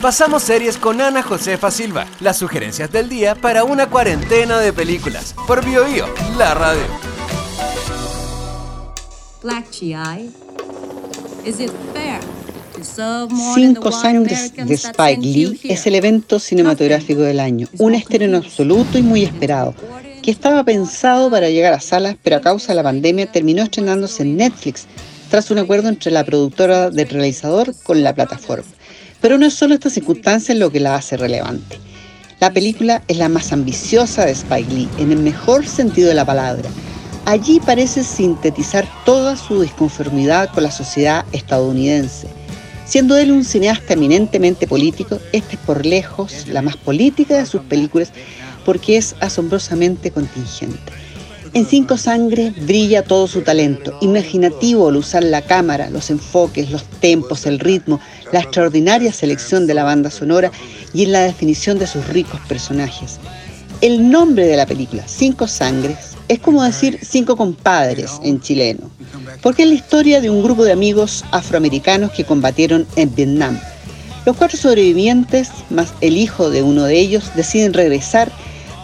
Pasamos series con Ana Josefa Silva, las sugerencias del día para una cuarentena de películas. Por BioBio, la radio. Black GI. Is it fair? Cinco Sangres de Spike Lee es el evento cinematográfico del año, un estreno absoluto y muy esperado, que estaba pensado para llegar a salas, pero a causa de la pandemia terminó estrenándose en Netflix, tras un acuerdo entre la productora del realizador con la plataforma. Pero no es solo esta circunstancia lo que la hace relevante. La película es la más ambiciosa de Spike Lee, en el mejor sentido de la palabra. Allí parece sintetizar toda su disconformidad con la sociedad estadounidense Siendo él un cineasta eminentemente político, esta es por lejos la más política de sus películas porque es asombrosamente contingente. En Cinco Sangres brilla todo su talento, imaginativo al usar la cámara, los enfoques, los tempos, el ritmo, la extraordinaria selección de la banda sonora y en la definición de sus ricos personajes. El nombre de la película, Cinco Sangres, es como decir cinco compadres en chileno porque es la historia de un grupo de amigos afroamericanos que combatieron en Vietnam. Los cuatro sobrevivientes, más el hijo de uno de ellos, deciden regresar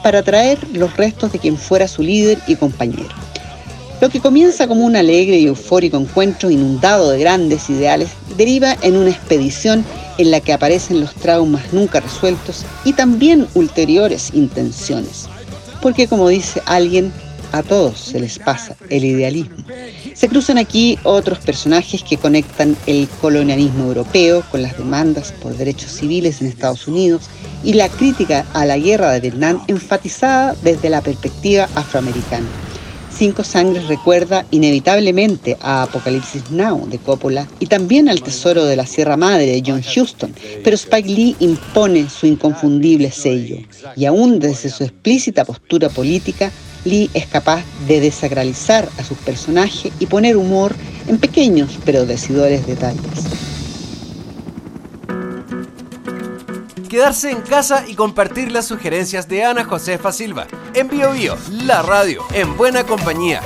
para traer los restos de quien fuera su líder y compañero. Lo que comienza como un alegre y eufórico encuentro inundado de grandes ideales deriva en una expedición en la que aparecen los traumas nunca resueltos y también ulteriores intenciones. Porque como dice alguien, a todos se les pasa el idealismo. Se cruzan aquí otros personajes que conectan el colonialismo europeo con las demandas por derechos civiles en Estados Unidos y la crítica a la guerra de Vietnam enfatizada desde la perspectiva afroamericana. Cinco Sangres recuerda inevitablemente a Apocalipsis Now de Coppola y también al Tesoro de la Sierra Madre de John Huston, pero Spike Lee impone su inconfundible sello y aún desde su explícita postura política Lee es capaz de desacralizar a sus personajes y poner humor en pequeños pero decidores detalles. Quedarse en casa y compartir las sugerencias de Ana Josefa Silva. En Bio Bio, la radio, en buena compañía.